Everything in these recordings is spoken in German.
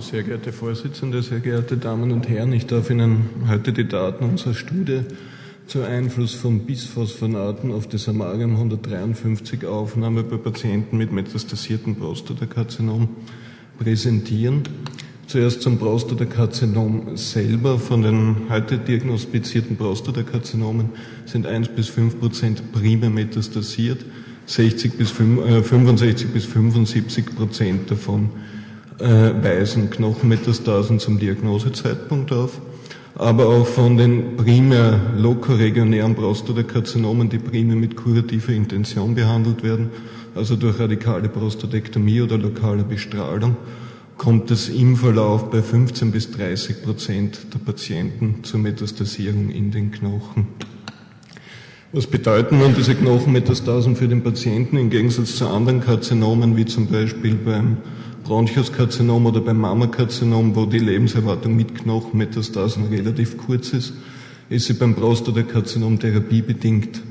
Sehr geehrte Vorsitzende, sehr geehrte Damen und Herren, ich darf Ihnen heute die Daten unserer Studie zu Einfluss von Bisphosphonaten auf die Samarium 153 Aufnahme bei Patienten mit metastasiertem Prostatakarzinom präsentieren. Zuerst zum Prostatakarzinom selber. Von den heute diagnostizierten Prostatakarzinomen sind 1 bis 5 Prozent primär metastasiert, 60 bis 65 äh, bis 75 Prozent davon äh, weisen Knochenmetastasen zum Diagnosezeitpunkt auf aber auch von den primär lokoregionären Prostatakarzinomen, die primär mit kurativer Intention behandelt werden, also durch radikale Prostatektomie oder lokale Bestrahlung, kommt es im Verlauf bei 15 bis 30 Prozent der Patienten zur Metastasierung in den Knochen. Was bedeuten nun diese Knochenmetastasen für den Patienten im Gegensatz zu anderen Karzinomen, wie zum Beispiel beim Bronchuskarzinom oder beim Mammakarzinom, wo die Lebenserwartung mit Knochenmetastasen relativ kurz ist, ist sie beim Prostatakarzinom therapiebedingt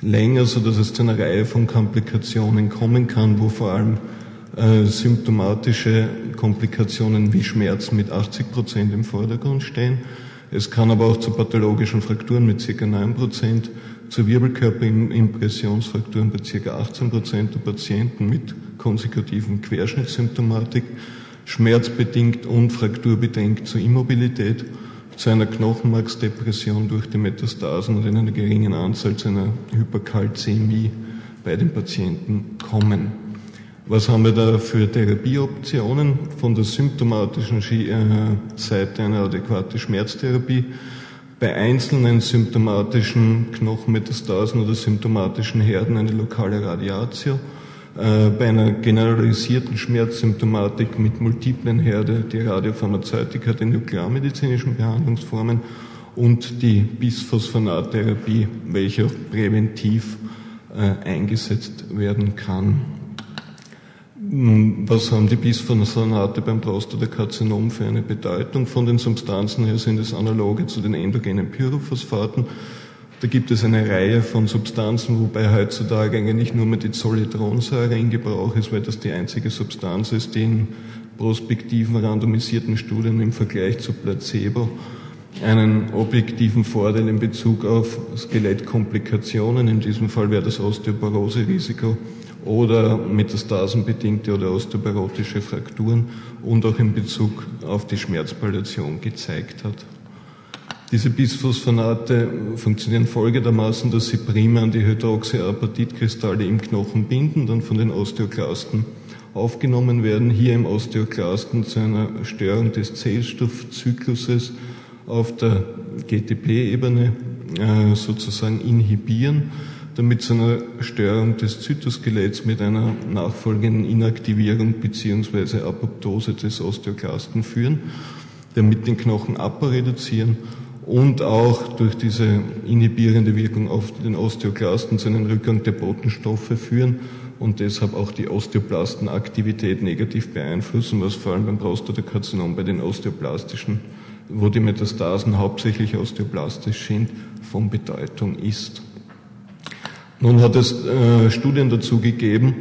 länger, so dass es zu einer Reihe von Komplikationen kommen kann, wo vor allem äh, symptomatische Komplikationen wie Schmerzen mit 80 Prozent im Vordergrund stehen. Es kann aber auch zu pathologischen Frakturen mit ca. 9 Prozent zu Wirbelkörperimpressionsfrakturen bei ca. 18 Prozent der Patienten mit konsekutiven Querschnittssymptomatik, schmerzbedingt und frakturbedingt zur Immobilität, zu einer Knochenmarksdepression durch die Metastasen und in einer geringen Anzahl zu einer Hyperkalzämie bei den Patienten kommen. Was haben wir da für Therapieoptionen? Von der symptomatischen äh, Seite eine adäquate Schmerztherapie bei einzelnen symptomatischen Knochenmetastasen oder symptomatischen Herden eine lokale Radiatio, äh, bei einer generalisierten Schmerzsymptomatik mit multiplen Herde die Radiopharmazeutika der nuklearmedizinischen Behandlungsformen und die Bisphosphonattherapie, welche auch präventiv äh, eingesetzt werden kann. Hm, was haben die Bisphosphonate beim Prostatakarzinom für eine Bedeutung? Von den Substanzen her sind es analoge zu den endogenen Pyrophosphaten. Da gibt es eine Reihe von Substanzen, wobei heutzutage eigentlich nur mehr die Zolitronsäure in Gebrauch ist, weil das die einzige Substanz ist, die in prospektiven, randomisierten Studien im Vergleich zu Placebo einen objektiven Vorteil in Bezug auf Skelettkomplikationen, in diesem Fall wäre das Osteoporose-Risiko, oder metastasenbedingte oder osteoporotische Frakturen und auch in Bezug auf die Schmerzpalliation gezeigt hat. Diese Bisphosphonate funktionieren folgendermaßen, dass sie primär an die Hydroxyapatitkristalle im Knochen binden, dann von den Osteoklasten aufgenommen werden, hier im Osteoklasten zu einer Störung des Zellstoffzykluses auf der GTP-Ebene äh, sozusagen inhibieren damit zu einer Störung des Zytoskeletts mit einer nachfolgenden Inaktivierung bzw. Apoptose des Osteoklasten führen, damit den Knochenabbau reduzieren und auch durch diese inhibierende Wirkung auf den Osteoklasten zu einem Rückgang der Botenstoffe führen und deshalb auch die Osteoplastenaktivität negativ beeinflussen, was vor allem beim Prostatakarzinom bei den osteoplastischen, wo die Metastasen hauptsächlich osteoplastisch sind, von Bedeutung ist. Nun hat es äh, Studien dazu gegeben,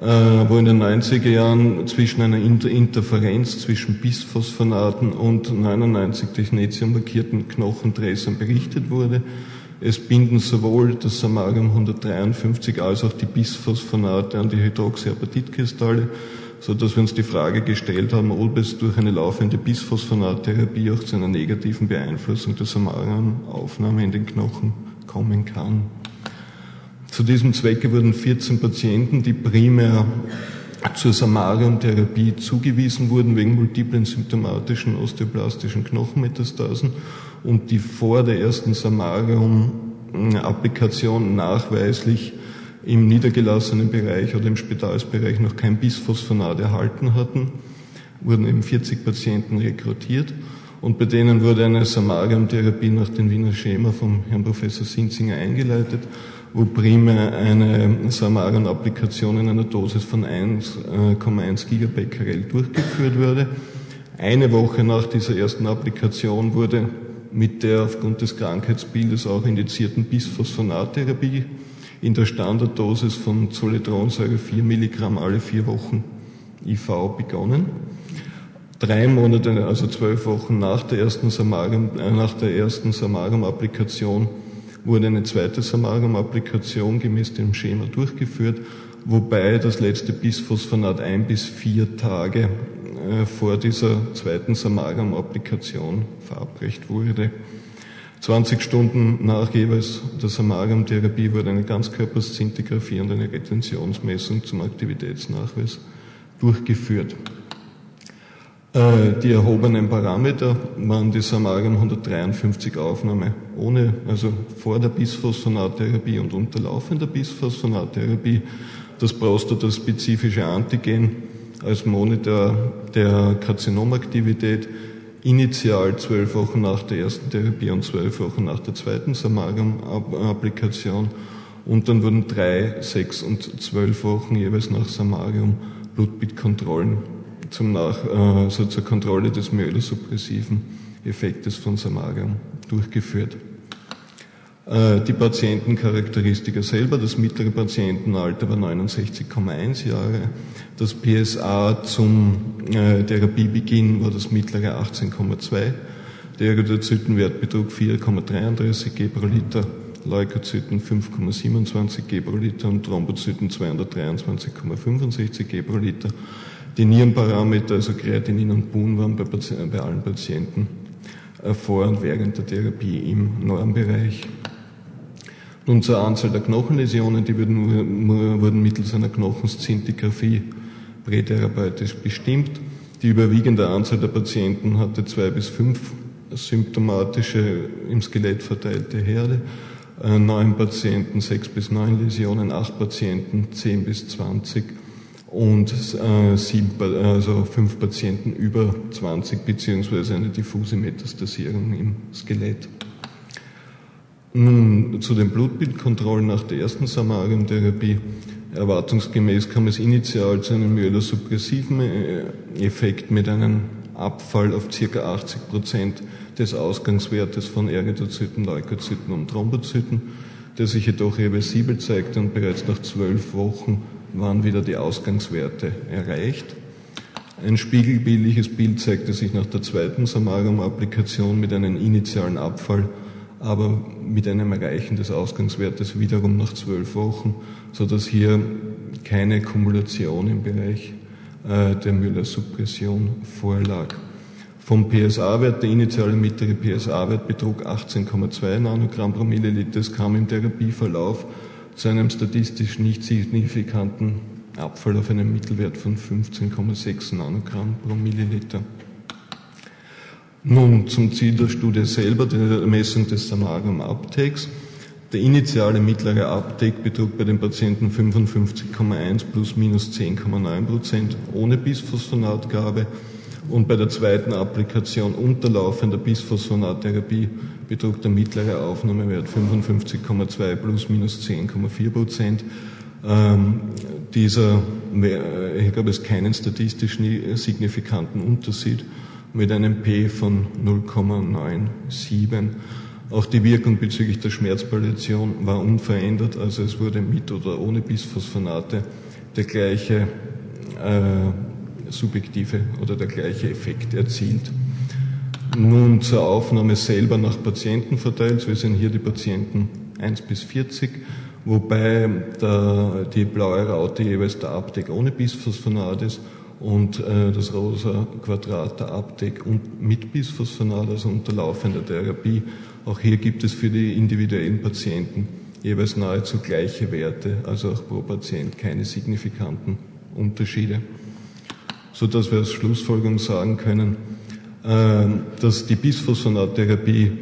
äh, wo in den 90er Jahren zwischen einer Inter Interferenz zwischen Bisphosphonaten und 99 Technetium markierten Knochendressern berichtet wurde. Es binden sowohl das Samarium 153 als auch die Bisphosphonate an die Hydroxyapatitkristalle, so dass wir uns die Frage gestellt haben, ob es durch eine laufende Bisphosphonattherapie auch zu einer negativen Beeinflussung der Samariumaufnahme in den Knochen kommen kann. Zu diesem Zwecke wurden 14 Patienten, die primär zur Samarium-Therapie zugewiesen wurden wegen multiplen symptomatischen osteoplastischen Knochenmetastasen und die vor der ersten Samarium-Applikation nachweislich im niedergelassenen Bereich oder im Spitalsbereich noch kein Bisphosphonat erhalten hatten, wurden eben 40 Patienten rekrutiert. Und bei denen wurde eine Samarium-Therapie nach dem Wiener Schema vom Herrn Professor Sinzinger eingeleitet wo primär eine Samaran-Applikation in einer Dosis von 1,1 Gigabecquerel durchgeführt wurde. Eine Woche nach dieser ersten Applikation wurde mit der aufgrund des Krankheitsbildes auch indizierten Bisphosphonattherapie in der Standarddosis von Zolitronsäure 4 Milligramm alle vier Wochen IV begonnen. Drei Monate, also zwölf Wochen nach der ersten Samarium, äh, nach der ersten Samarium-Applikation wurde eine zweite Samarium-Applikation gemäß dem Schema durchgeführt, wobei das letzte Bisphosphonat ein bis vier Tage äh, vor dieser zweiten Samarium-Applikation verabreicht wurde. 20 Stunden nach jeweils der Samarium-Therapie wurde eine Ganzkörperszintigraphie und eine Retentionsmessung zum Aktivitätsnachweis durchgeführt. Äh, die erhobenen Parameter waren die Samarium 153 Aufnahme ohne, also vor der Bisphosphonattherapie und unterlaufender Bisphosphonattherapie, das prostataspezifische Antigen als Monitor der Karzinomaktivität, initial zwölf Wochen nach der ersten Therapie und zwölf Wochen nach der zweiten Samarium-Applikation und dann wurden drei, sechs und zwölf Wochen jeweils nach Samarium Blutbildkontrollen zum Nach, äh, so zur Kontrolle des myelosuppressiven Effektes von Samarium durchgeführt. Äh, die Patientencharakteristika selber, das mittlere Patientenalter war 69,1 Jahre. Das PSA zum äh, Therapiebeginn war das mittlere 18,2. Der Erythrozytenwert betrug 4,33 G pro Liter, Leukozyten 5,27 G pro Liter und Thrombozyten 223,65 G pro Liter. Die Nierenparameter, also Kreatinin und BUN, waren bei, bei allen Patienten äh, vor und während der Therapie im Normbereich. Nun zur Anzahl der Knochenläsionen, die wurden, wurden mittels einer Knochenszintigraphie prätherapeutisch bestimmt. Die überwiegende Anzahl der Patienten hatte zwei bis fünf symptomatische im Skelett verteilte Herde, äh, neun Patienten sechs bis neun Läsionen, acht Patienten zehn bis zwanzig und äh, sieben, also fünf Patienten über 20 beziehungsweise eine diffuse Metastasierung im Skelett. Nun zu den Blutbildkontrollen nach der ersten Samarium-Therapie. Erwartungsgemäß kam es initial zu einem myelosuppressiven äh, Effekt mit einem Abfall auf ca. 80 Prozent des Ausgangswertes von Erythrozyten, Leukozyten und Thrombozyten, der sich jedoch reversibel zeigte und bereits nach zwölf Wochen waren wieder die Ausgangswerte erreicht. Ein spiegelbildliches Bild zeigte sich nach der zweiten Samarium-Applikation mit einem initialen Abfall, aber mit einem Erreichen des Ausgangswertes wiederum nach zwölf Wochen, so dass hier keine Kumulation im Bereich äh, der Müller-Suppression vorlag. Vom PSA-Wert, der initiale mittlere PSA-Wert betrug 18,2 Nanogramm pro Milliliter. Es kam im Therapieverlauf zu einem statistisch nicht signifikanten Abfall auf einem Mittelwert von 15,6 Nanogramm pro Milliliter. Nun zum Ziel der Studie selber, der Messung des Samarium-Uptakes. Der initiale mittlere Uptake betrug bei den Patienten 55,1 plus minus 10,9 Prozent ohne Bisphosphonatgabe und bei der zweiten Applikation unterlaufender Bisphosphonattherapie der mittlere Aufnahmewert 55,2 plus minus 10,4 Prozent. Ähm, dieser, hier gab es keinen statistisch signifikanten Unterschied mit einem P von 0,97. Auch die Wirkung bezüglich der Schmerzpalliation war unverändert, also es wurde mit oder ohne Bisphosphonate der gleiche äh, subjektive oder der gleiche Effekt erzielt. Nun zur Aufnahme selber nach Patienten verteilt. Wir sehen hier die Patienten 1 bis 40, wobei der, die blaue Raute jeweils der Abdeck ohne Bisphosphonat ist und äh, das rosa Quadrat der Abdeck und mit Bisphosphonat, also unterlaufender Therapie. Auch hier gibt es für die individuellen Patienten jeweils nahezu gleiche Werte, also auch pro Patient keine signifikanten Unterschiede so dass wir als Schlussfolgerung sagen können, dass die Bisphosphonattherapie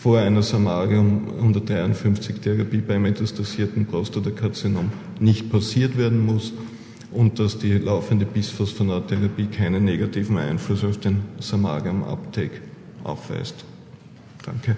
vor einer Samarium 153 Therapie bei metastasierten Prostatakarzinom nicht passiert werden muss und dass die laufende Bisphosphonattherapie keinen negativen Einfluss auf den Samarium-Uptake aufweist. Danke.